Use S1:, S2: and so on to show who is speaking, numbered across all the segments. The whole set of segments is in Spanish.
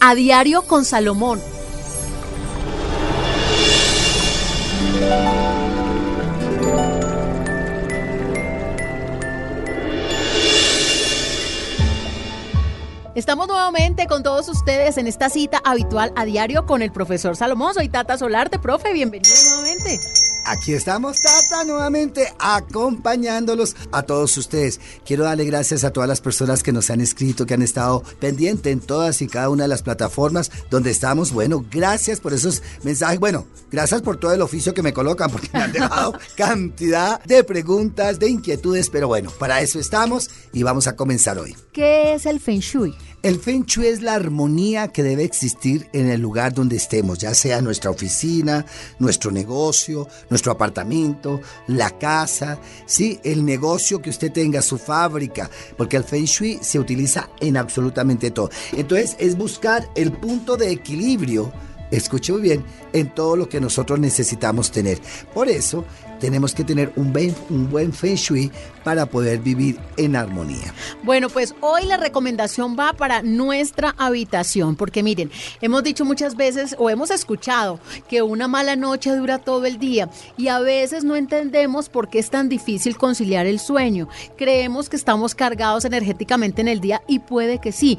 S1: a diario con Salomón. Estamos nuevamente con todos ustedes en esta cita habitual a diario con el profesor Salomón. Soy Tata Solarte, profe, bienvenido nuevamente.
S2: Aquí estamos, Tata, nuevamente acompañándolos a todos ustedes. Quiero darle gracias a todas las personas que nos han escrito, que han estado pendientes en todas y cada una de las plataformas donde estamos. Bueno, gracias por esos mensajes. Bueno, gracias por todo el oficio que me colocan, porque me han dejado cantidad de preguntas, de inquietudes, pero bueno, para eso estamos y vamos a comenzar hoy.
S1: ¿Qué es el Feng Shui?
S2: El Feng Shui es la armonía que debe existir en el lugar donde estemos, ya sea nuestra oficina, nuestro negocio, nuestro apartamento, la casa, sí, el negocio que usted tenga, su fábrica, porque el Feng Shui se utiliza en absolutamente todo. Entonces es buscar el punto de equilibrio escuche muy bien, en todo lo que nosotros necesitamos tener. Por eso tenemos que tener un buen, un buen feng shui para poder vivir en armonía.
S1: Bueno, pues hoy la recomendación va para nuestra habitación, porque miren, hemos dicho muchas veces o hemos escuchado que una mala noche dura todo el día y a veces no entendemos por qué es tan difícil conciliar el sueño. Creemos que estamos cargados energéticamente en el día y puede que sí.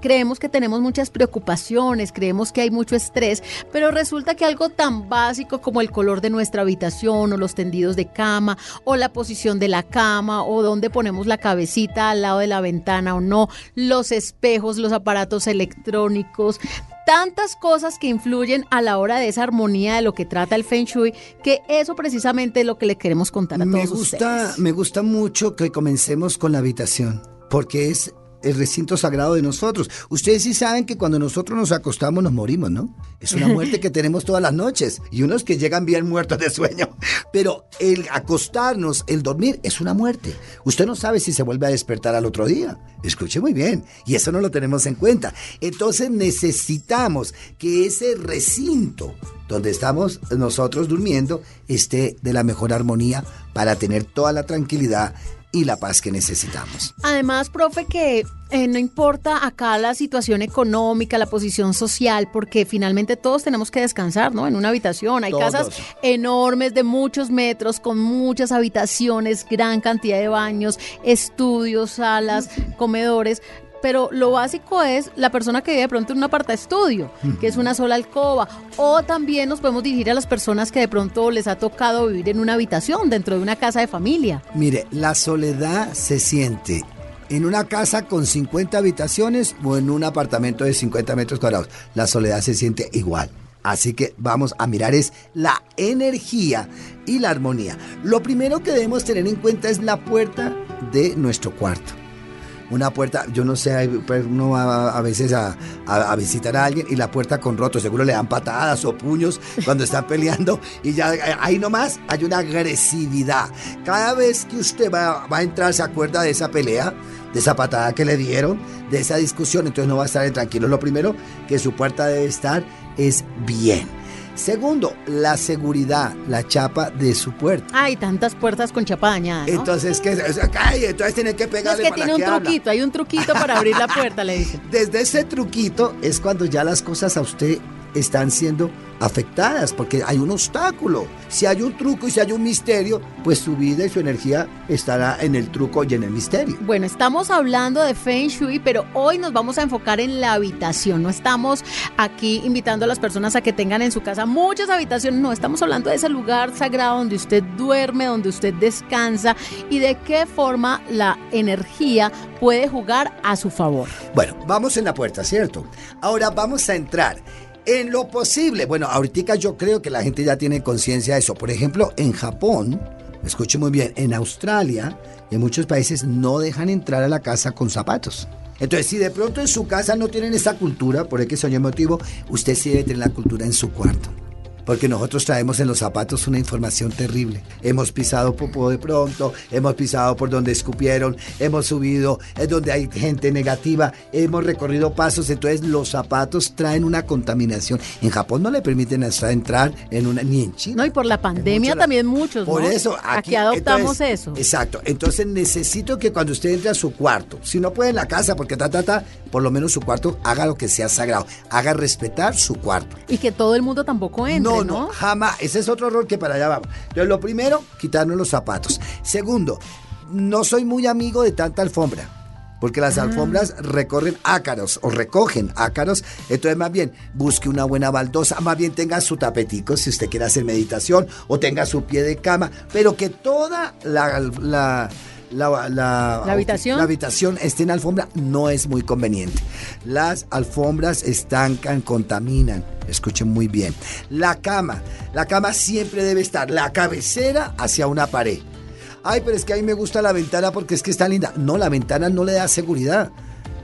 S1: creemos que tenemos muchas preocupaciones, creemos que hay mucho estrés, pero resulta que algo tan básico como el color de nuestra habitación o los tendidos de cama o la posición de la cama o dónde ponemos la cabecita al lado de la ventana o no, los espejos, los aparatos electrónicos, tantas cosas que influyen a la hora de esa armonía de lo que trata el Feng Shui, que eso precisamente es lo que le queremos contar a todos
S2: me gusta, Me gusta mucho que comencemos con la habitación, porque es el recinto sagrado de nosotros. Ustedes sí saben que cuando nosotros nos acostamos nos morimos, ¿no? Es una muerte que tenemos todas las noches y unos que llegan bien muertos de sueño. Pero el acostarnos, el dormir, es una muerte. Usted no sabe si se vuelve a despertar al otro día. Escuche muy bien. Y eso no lo tenemos en cuenta. Entonces necesitamos que ese recinto donde estamos nosotros durmiendo esté de la mejor armonía para tener toda la tranquilidad y la paz que necesitamos.
S1: Además, profe, que eh, no importa acá la situación económica, la posición social, porque finalmente todos tenemos que descansar, ¿no? En una habitación. Hay casas enormes de muchos metros, con muchas habitaciones, gran cantidad de baños, estudios, salas, comedores pero lo básico es la persona que vive de pronto en un aparta estudio, que es una sola alcoba, o también nos podemos dirigir a las personas que de pronto les ha tocado vivir en una habitación dentro de una casa de familia.
S2: Mire, la soledad se siente en una casa con 50 habitaciones o en un apartamento de 50 metros cuadrados. La soledad se siente igual. Así que vamos a mirar es la energía y la armonía. Lo primero que debemos tener en cuenta es la puerta de nuestro cuarto una puerta, yo no sé, pues, uno va a veces a, visitar a alguien y la puerta con roto, seguro le dan patadas o puños cuando están peleando y ya eh, ahí nomás hay una agresividad. Cada vez que usted va, va a entrar se acuerda de esa pelea, de esa patada que le dieron, de esa discusión, entonces no va a estar tranquilo. Lo primero que su puerta debe estar es bien Segundo, la seguridad, la chapa de su puerta.
S1: Hay tantas puertas con chapa dañada.
S2: Entonces, ¿qué? entonces tiene que pegarle
S1: es que tiene un truquito, hay un truquito para abrir la puerta, le dicen.
S2: Desde ese truquito es cuando ya las cosas a usted están siendo afectadas porque hay un obstáculo. Si hay un truco y si hay un misterio, pues su vida y su energía estará en el truco y en el misterio.
S1: Bueno, estamos hablando de Feng Shui, pero hoy nos vamos a enfocar en la habitación. No estamos aquí invitando a las personas a que tengan en su casa muchas habitaciones, no, estamos hablando de ese lugar sagrado donde usted duerme, donde usted descansa y de qué forma la energía puede jugar a su favor.
S2: Bueno, vamos en la puerta, ¿cierto? Ahora vamos a entrar en lo posible. Bueno, ahorita yo creo que la gente ya tiene conciencia de eso. Por ejemplo, en Japón, escuche muy bien, en Australia y en muchos países no dejan entrar a la casa con zapatos. Entonces, si de pronto en su casa no tienen esa cultura, por X o motivo, usted sí debe tener la cultura en su cuarto. Porque nosotros traemos en los zapatos una información terrible. Hemos pisado popó de pronto, hemos pisado por donde escupieron, hemos subido, es donde hay gente negativa, hemos recorrido pasos, entonces los zapatos traen una contaminación. En Japón no le permiten hasta entrar en una, ni en China.
S1: No, y por la pandemia también muchos.
S2: Por
S1: ¿no?
S2: eso,
S1: aquí, adoptamos eso.
S2: Exacto. Entonces necesito que cuando usted entre a su cuarto, si no puede en la casa, porque ta, ta, ta, por lo menos su cuarto haga lo que sea sagrado, haga respetar su cuarto.
S1: Y que todo el mundo tampoco entre, ¿no?
S2: No, no, jamás. Ese es otro error que para allá vamos. Entonces, lo primero, quitarnos los zapatos. Segundo, no soy muy amigo de tanta alfombra. Porque las alfombras recorren ácaros o recogen ácaros. Entonces, más bien, busque una buena baldosa. Más bien, tenga su tapetico si usted quiere hacer meditación o tenga su pie de cama. Pero que toda la, la la,
S1: la, habitación.
S2: la habitación esté en alfombra no es muy conveniente. Las alfombras estancan, contaminan. Escuchen muy bien. La cama. La cama siempre debe estar la cabecera hacia una pared. Ay, pero es que a mí me gusta la ventana porque es que está linda. No, la ventana no le da seguridad.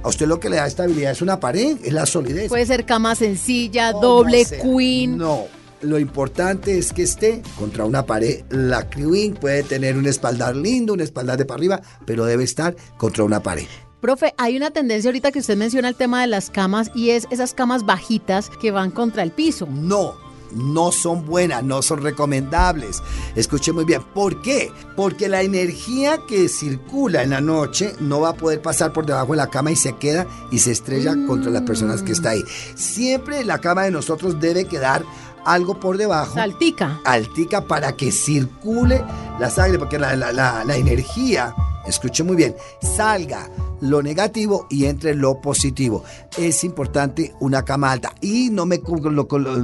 S2: A usted lo que le da estabilidad es una pared, es la solidez.
S1: Puede ser cama sencilla, doble, queen.
S2: No, lo importante es que esté contra una pared. La queen puede tener un espaldar lindo, un espaldar de para arriba, pero debe estar contra una pared.
S1: Profe, hay una tendencia ahorita que usted menciona el tema de las camas y es esas camas bajitas que van contra el piso.
S2: No, no son buenas, no son recomendables. Escuche muy bien. ¿Por qué? Porque la energía que circula en la noche no va a poder pasar por debajo de la cama y se queda y se estrella contra las personas que está ahí. Siempre la cama de nosotros debe quedar algo por debajo.
S1: Altica.
S2: Altica para que circule la sangre, porque la, la, la, la energía, escuche muy bien, salga lo negativo y entre lo positivo. Es importante una cama alta y no me,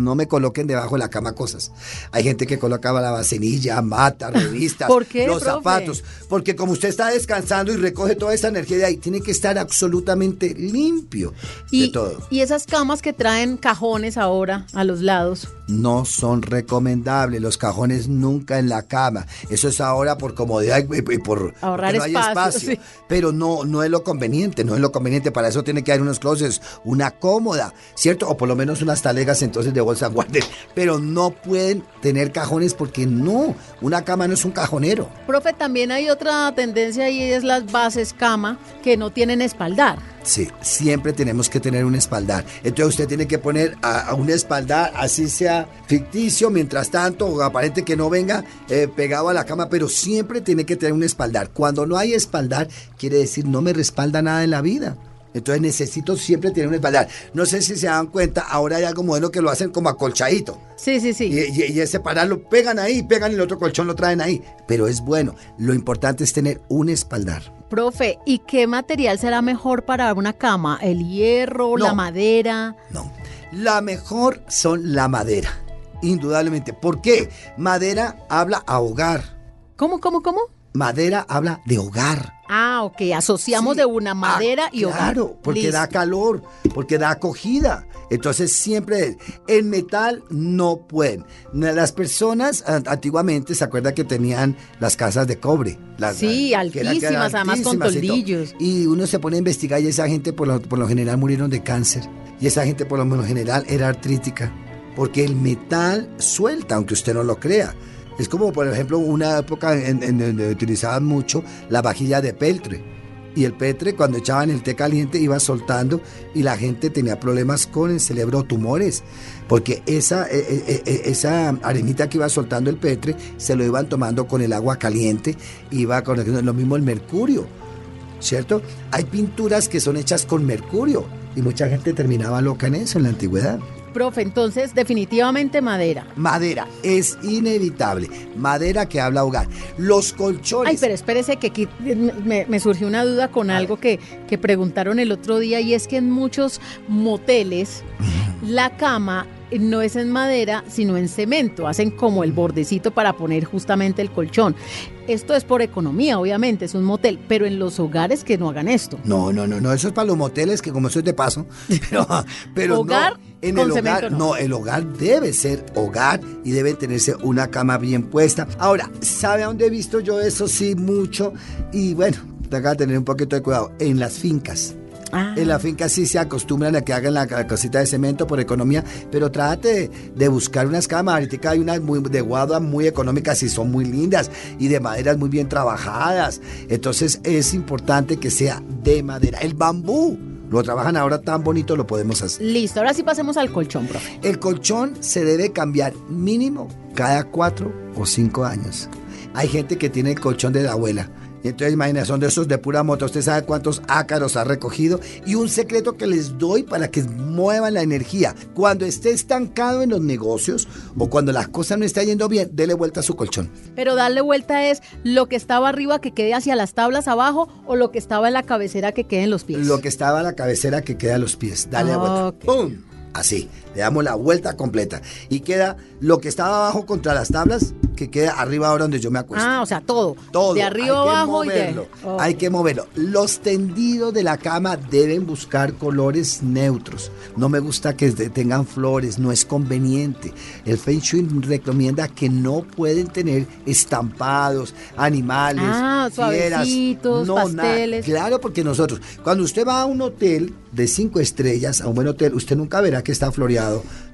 S2: no me coloquen debajo de la cama cosas. Hay gente que colocaba la vasenilla, mata, revistas,
S1: ¿Por qué,
S2: los
S1: profe?
S2: zapatos, porque como usted está descansando y recoge toda esa energía de ahí, tiene que estar absolutamente limpio
S1: y,
S2: de todo.
S1: Y esas camas que traen cajones ahora a los lados.
S2: No son recomendables los cajones nunca en la cama. Eso es ahora por comodidad y por
S1: ahorrar
S2: no hay
S1: espacio.
S2: espacio.
S1: Sí.
S2: Pero no, no es lo conveniente, no es lo conveniente. Para eso tiene que haber unos closets, una cómoda, ¿cierto? O por lo menos unas talegas entonces de bolsa guarden. Pero no pueden tener cajones porque no, una cama no es un cajonero.
S1: Profe, también hay otra tendencia y es las bases cama que no tienen espaldar.
S2: Sí, siempre tenemos que tener un espaldar. Entonces usted tiene que poner a, un espaldar, así sea ficticio, mientras tanto, o aparente que no venga eh, pegado a la cama, pero siempre tiene que tener un espaldar. Cuando no hay espaldar, quiere decir no me respalda nada en la vida. Entonces necesito siempre tener un espaldar. No sé si se dan cuenta, ahora hay algo modelo que lo hacen como acolchadito.
S1: Sí, sí, sí.
S2: Y, y, y ese pararlo, pegan ahí, pegan el otro colchón, lo traen ahí. Pero es bueno. Lo importante es tener un espaldar.
S1: Profe, ¿y qué material será mejor para una cama? ¿El hierro,
S2: No.
S1: la madera?
S2: No. La mejor son la madera. Indudablemente. ¿Por qué? Madera habla a hogar.
S1: ¿Cómo, cómo, cómo?
S2: Madera habla de hogar.
S1: Ah, ok, asociamos
S2: Sí.
S1: de una madera
S2: Ah,
S1: y hogar.
S2: Claro, porque
S1: Listo.
S2: da calor, porque da acogida. Entonces siempre en metal no pueden. Las personas an- antiguamente se acuerda que tenían las casas de cobre. Las,
S1: Sí,
S2: que eran- que eran
S1: altísimas, además con
S2: altísimas
S1: toldillos.
S2: Y uno se pone a investigar y esa gente por lo, por lo general murieron de cáncer. Y esa gente por lo menos general era artrítica. Porque el metal suelta, aunque usted no lo crea. Es como, por ejemplo, una época en, donde utilizaban mucho la vajilla de peltre. Y el peltre, cuando echaban el té caliente, iba soltando y la gente tenía problemas con el cerebro, tumores. Porque esa, eh, eh, eh, esa arenita que iba soltando el peltre se lo iban tomando con el agua caliente, iba con lo mismo el mercurio. ¿Cierto? Hay pinturas que son hechas con mercurio y mucha gente terminaba loca en eso en la antigüedad.
S1: Profe, entonces definitivamente madera.
S2: Madera es inevitable. Madera que habla hogar. Los colchones.
S1: Ay, pero espérese que aquí me, me surgió una duda con algo que, que preguntaron el otro día y es que en muchos moteles la cama no es en madera, sino en cemento. Hacen como el bordecito para poner justamente el colchón. Esto es por economía, obviamente, es un motel, pero en los hogares que no hagan esto.
S2: No, no, no, no, eso es para los moteles que como eso es de paso, pero, pero
S1: Hogar
S2: no, en
S1: con
S2: el hogar,
S1: no.
S2: no, el hogar debe ser hogar y debe tenerse una cama bien puesta. Ahora, ¿sabe a dónde he visto yo eso? Sí, mucho, y bueno, tenga que tener un poquito de cuidado, en las fincas.
S1: Ah.
S2: En la finca sí se acostumbran a que hagan la, la cosita de cemento por economía, pero trate de, de buscar unas camas. Ahorita hay unas muy, de guada muy económicas y son muy lindas y de maderas muy bien trabajadas. Entonces es importante que sea de madera. El bambú. Lo trabajan ahora tan bonito, lo podemos hacer.
S1: Listo, ahora sí pasemos al colchón, profe.
S2: El colchón se debe cambiar mínimo cada cuatro o cinco años. Hay gente que tiene el colchón de la abuela. Y entonces imagínense, son de esos de pura moto. Usted sabe cuántos ácaros ha recogido. Y un secreto que les doy para que muevan la energía. Cuando esté estancado en los negocios o cuando las cosas no están yendo bien, dele vuelta a su colchón.
S1: Pero darle vuelta es lo que estaba arriba que quede hacia las tablas abajo o lo que estaba en la cabecera que quede en los pies.
S2: Lo que estaba a la cabecera que queda a los pies. Dale
S1: Ah,
S2: vuelta. ¡Pum! Así, le damos la vuelta completa. Y queda lo que estaba abajo contra las tablas, que queda arriba ahora donde yo me acuesto.
S1: Ah, o sea, todo.
S2: Todo.
S1: De arriba abajo y de. Ok.
S2: Hay que moverlo. Los tendidos de la cama deben buscar colores neutros. No me gusta que te- tengan flores, no es conveniente. El Feng Shui recomienda que no pueden tener estampados, animales,
S1: Ah,
S2: fieras. nada.
S1: pasteles.
S2: Claro, porque nosotros, cuando usted va a un hotel de cinco estrellas, a un buen hotel, usted nunca verá que está floreado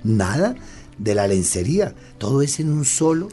S2: nada de la lencería. Todo es en un solo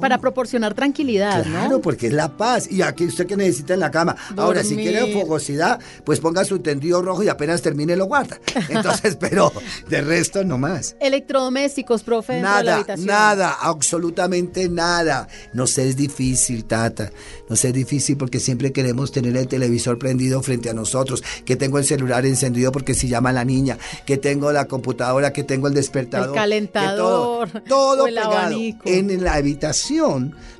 S1: Para proporcionar tranquilidad,
S2: Claro,
S1: ¿no?
S2: porque es la paz. Y aquí usted que necesita en la cama. Ahora, si quiere fogosidad, pues ponga su tendido rojo y apenas termine lo guarda. Entonces, pero de resto no más.
S1: Electrodomésticos, profe, de la
S2: Nada,
S1: habitación.
S2: nada, absolutamente nada. No sé, es difícil, Tata. No sé, es difícil porque siempre queremos tener el televisor prendido frente a nosotros. Que tengo el celular encendido porque si llama la niña. Que tengo la computadora, que tengo el despertador.
S1: El
S2: que
S1: calentador,
S2: todo, todo pegado.
S1: abanico.
S2: En la habitación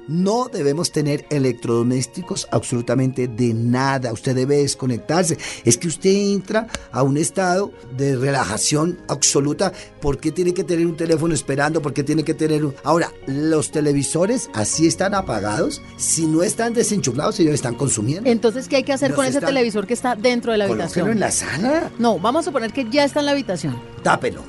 S2: no debemos tener electrodomésticos absolutamente de nada. Usted debe desconectarse. Es que usted entra a un estado de relajación absoluta. ¿Por qué tiene que tener un teléfono esperando? ¿Por qué tiene que tener un... Ahora, los televisores así están apagados. Si no están desenchufados, ellos están consumiendo.
S1: Entonces, ¿qué hay que hacer con ese televisor que está dentro de la habitación?
S2: en la sala.
S1: No, vamos a suponer que ya está en la habitación.
S2: Tápelo,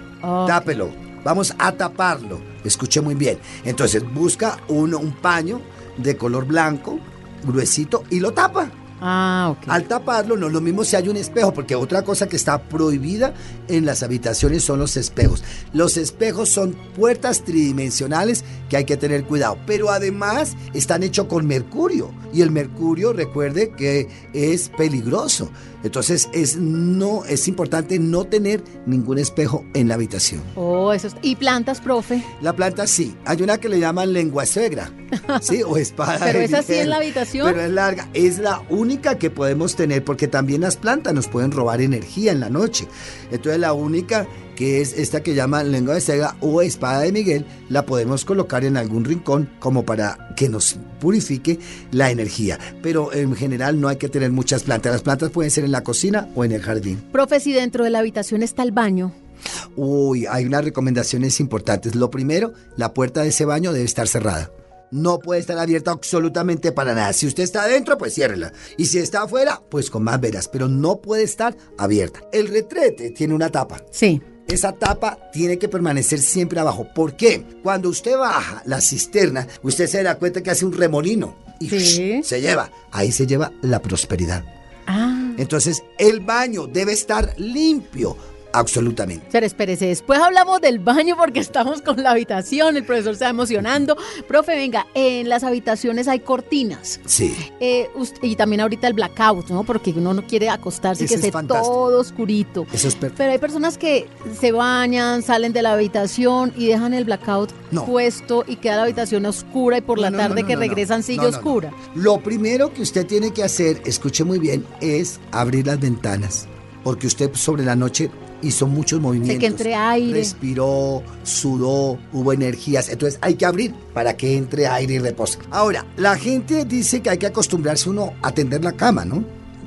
S2: tápelo. Vamos a taparlo. Escuche muy bien. Entonces busca uno, un paño de color blanco, gruesito, y lo tapa.
S1: Ah, ok.
S2: Al taparlo, no es lo mismo si hay un espejo, porque otra cosa que está prohibida en las habitaciones son los espejos. Los espejos son puertas tridimensionales que hay que tener cuidado, pero además están hechos con mercurio y el mercurio, recuerde que es peligroso. Entonces es no es importante no tener ningún espejo en la habitación.
S1: Oh, eso es- ¿Y plantas, profe?
S2: La planta sí, hay una que le llaman lengua suegra, sí, o espada.
S1: Pero
S2: de
S1: esa sí
S2: Miguel.
S1: en la habitación.
S2: Pero es larga, es la única que podemos tener porque también las plantas nos pueden robar energía en la noche. Entonces la única que es esta que llaman lengua de cega o espada de Miguel, la podemos colocar en algún rincón como para que nos purifique la energía. Pero en general no hay que tener muchas plantas. Las plantas pueden ser en la cocina o en el jardín.
S1: Profe, si dentro de la habitación está el baño.
S2: Uy, hay unas recomendaciones importantes. Lo primero, la puerta de ese baño debe estar cerrada. No puede estar abierta absolutamente para nada. Si usted está adentro, pues ciérrela. Y si está afuera, pues con más veras. Pero no puede estar abierta. El retrete tiene una tapa.
S1: Sí.
S2: Esa tapa tiene que permanecer siempre abajo. ¿Por qué? Cuando usted baja la cisterna, usted se da cuenta que hace un remolino. Y
S1: Sí.
S2: se lleva. Ahí se lleva la prosperidad.
S1: Ah.
S2: Entonces, el baño debe estar limpio. Absolutamente.
S1: Espere, espérese, después hablamos del baño porque estamos con la habitación, el profesor está emocionando. Profe, venga, en las habitaciones hay cortinas.
S2: Sí.
S1: Eh, y también ahorita el blackout, ¿no? Porque uno no quiere acostarse y que
S2: es
S1: esté todo oscurito.
S2: Eso es perfecto.
S1: Pero hay personas que se bañan, salen de la habitación y dejan el blackout
S2: No.
S1: puesto y queda la habitación oscura y por la
S2: No,
S1: tarde
S2: no,
S1: que regresan sigue oscura.
S2: Lo primero que usted tiene que hacer, escuche muy bien, es abrir las ventanas. Porque usted sobre la noche hizo muchos movimientos.
S1: que entre aire.
S2: Respiró, sudó, hubo energías. Entonces hay que abrir para que entre aire y repose. Ahora, la gente dice que hay que acostumbrarse uno a tender la cama, ¿no?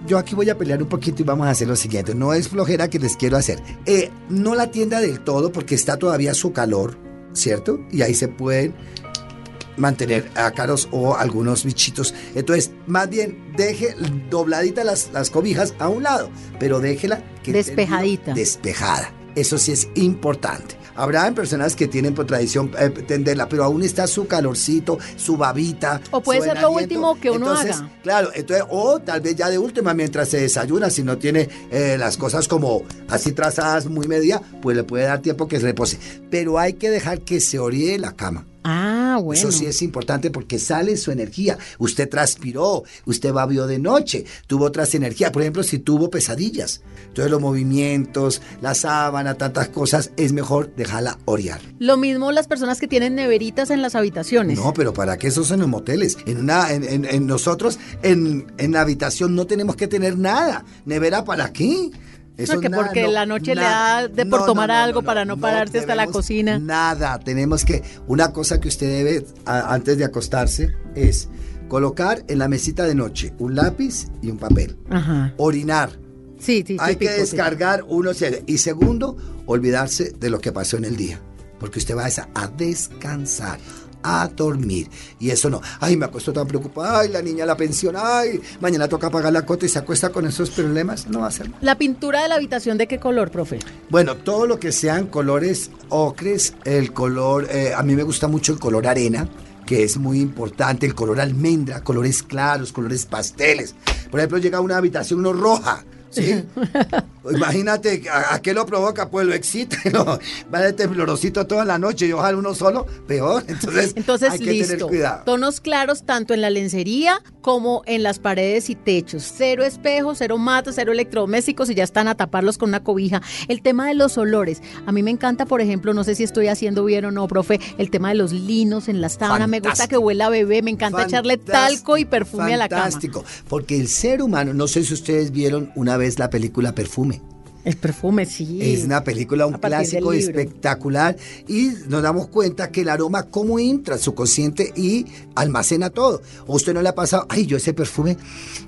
S2: Yo aquí voy a pelear un poquito y vamos a hacer lo siguiente. No es flojera que les quiero hacer. Eh, no la tienda del todo porque está todavía su calor, ¿cierto? Y ahí se pueden mantener ácaros o algunos bichitos. Entonces, más bien, deje dobladita las, las cobijas a un lado, pero déjela que
S1: Despejadita.
S2: despejada. Eso sí es importante. Habrá personas que tienen por tradición eh, tenderla, pero aún está su calorcito, su babita.
S1: O puede ser lo último que uno
S2: Entonces,
S1: haga.
S2: Claro, entonces, o tal vez ya de última, mientras se desayuna, si no tiene eh, las cosas como así trazadas muy media, pues le puede dar tiempo que se repose. Pero hay que dejar que se orille la cama.
S1: Ah, bueno.
S2: Eso sí es importante porque sale su energía. Usted transpiró, usted babió de noche, tuvo otras energías. Por ejemplo, si tuvo pesadillas. Entonces los movimientos, la sábana, tantas cosas, es mejor dejarla orear.
S1: Lo mismo las personas que tienen neveritas en las habitaciones.
S2: No, pero ¿para qué eso son los moteles? En una, en, en- en nosotros, en, en la habitación no tenemos que tener nada. ¿Nevera para qué? Eso
S1: No, que
S2: nada,
S1: porque
S2: no,
S1: la noche le da de por tomar algo para no pararse hasta la cocina.
S2: Nada, tenemos que, una cosa que usted debe a- antes de acostarse es colocar en la mesita de noche un lápiz y un papel.
S1: Ajá.
S2: Orinar.
S1: Sí, sí,
S2: Hay que
S1: sí.
S2: descargar uno se- y segundo, olvidarse de lo que pasó en el día, porque usted va a, a descansar, a dormir y eso no. Ay, me acuesto tan preocupada, ay, la niña la pensión, ay, mañana toca pagar la cuota y se acuesta con esos problemas, no va a ser.
S1: La pintura de la habitación, ¿de qué color, profe?
S2: Bueno, todo lo que sean colores ocres, el color, eh, a mí me gusta mucho el color arena, que es muy importante, el color almendra, colores claros, colores pasteles. Por ejemplo, llega a una habitación uno roja, ¿sí? Imagínate, ¿a, a qué lo provoca? Pues lo excita, ¿no? va de temblorosito toda la noche y ojalá uno solo, peor. Entonces,
S1: Entonces,
S2: hay que tener
S1: listo.
S2: cuidado.
S1: Tonos claros tanto en la lencería como en las paredes y techos. Cero espejos, cero matos, cero electrodomésticos y ya están a taparlos con una cobija. El tema de los olores. A mí me encanta, por ejemplo, no sé si estoy haciendo bien o no, profe, el tema de los linos en las sábanas. Me gusta que huela a bebé. Me encanta echarle talco y perfume a la cama.
S2: Fantástico, porque el ser humano, no sé si ustedes vieron una vez la película Perfume.
S1: El perfume, sí.
S2: Es una película, un clásico espectacular y nos damos cuenta que el aroma cómo entra su consciente y almacena todo. O usted no le ha pasado, ay, yo ese perfume,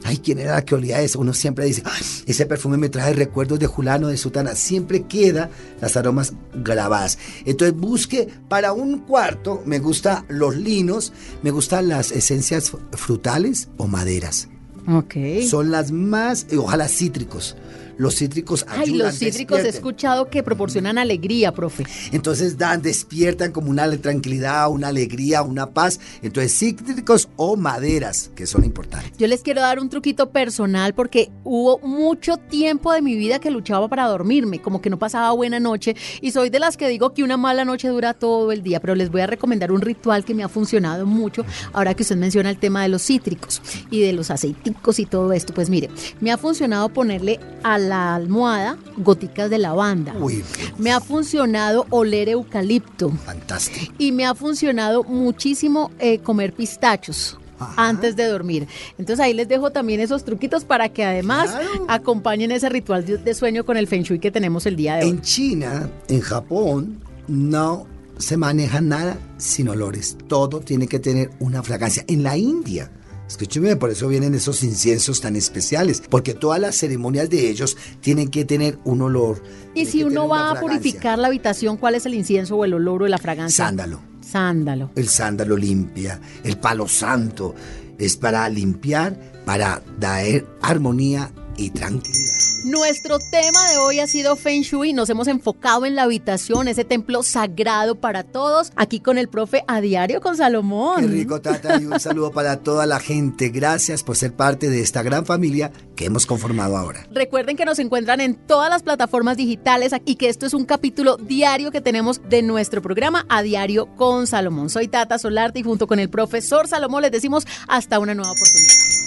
S2: ay, ¿quién era la que olía eso? Uno siempre dice, "Ay, ese perfume me trae recuerdos de Julano, de Sutana. Siempre queda las aromas grabadas. Entonces busque para un cuarto, me gustan los linos, me gustan las esencias frutales o maderas.
S1: Ok.
S2: Son las más, ojalá cítricos. Los cítricos
S1: Ay,
S2: ayudan,
S1: los cítricos he escuchado que proporcionan alegría, profe.
S2: Entonces dan, despiertan como una tranquilidad, una alegría, una paz. Entonces cítricos o maderas, que son importantes.
S1: Yo les quiero dar un truquito personal porque hubo mucho tiempo de mi vida que luchaba para dormirme, como que no pasaba buena noche y soy de las que digo que una mala noche dura todo el día, pero les voy a recomendar un ritual que me ha funcionado mucho ahora que usted menciona el tema de los cítricos y de los aceiticos y todo esto. Pues mire, me ha funcionado ponerle a la almohada goticas de lavanda.
S2: Uy,
S1: Me ha funcionado oler eucalipto.
S2: fantástico.
S1: Y me ha funcionado muchísimo eh, comer pistachos.
S2: Ajá.
S1: Antes de dormir. Entonces ahí les dejo también esos truquitos para que además
S2: Claro.
S1: acompañen ese ritual de, de sueño con el Feng Shui que tenemos el día de hoy.
S2: En China, en Japón, no se maneja nada sin olores. Todo tiene que tener una fragancia. En la India. Escúcheme, por eso vienen esos inciensos tan especiales, porque todas las ceremonias de ellos tienen que tener un olor.
S1: y si uno va a purificar la habitación, ¿cuál es el incienso o el olor o la fragancia?
S2: Sándalo.
S1: Sándalo.
S2: El sándalo limpia, el palo santo es para limpiar, para dar armonía y tranquilidad.
S1: Nuestro tema de hoy ha sido Feng Shui. Nos hemos enfocado en la habitación, ese templo sagrado para todos. Aquí con el profe a diario con Salomón.
S2: Qué rico, Tata, y un saludo para toda la gente. Gracias por ser parte de esta gran familia que hemos conformado ahora.
S1: Recuerden que nos encuentran en todas las plataformas digitales y que esto es un capítulo diario que tenemos de nuestro programa a diario con Salomón. Soy Tata Solarte y junto con el profesor Salomón les decimos hasta una nueva oportunidad.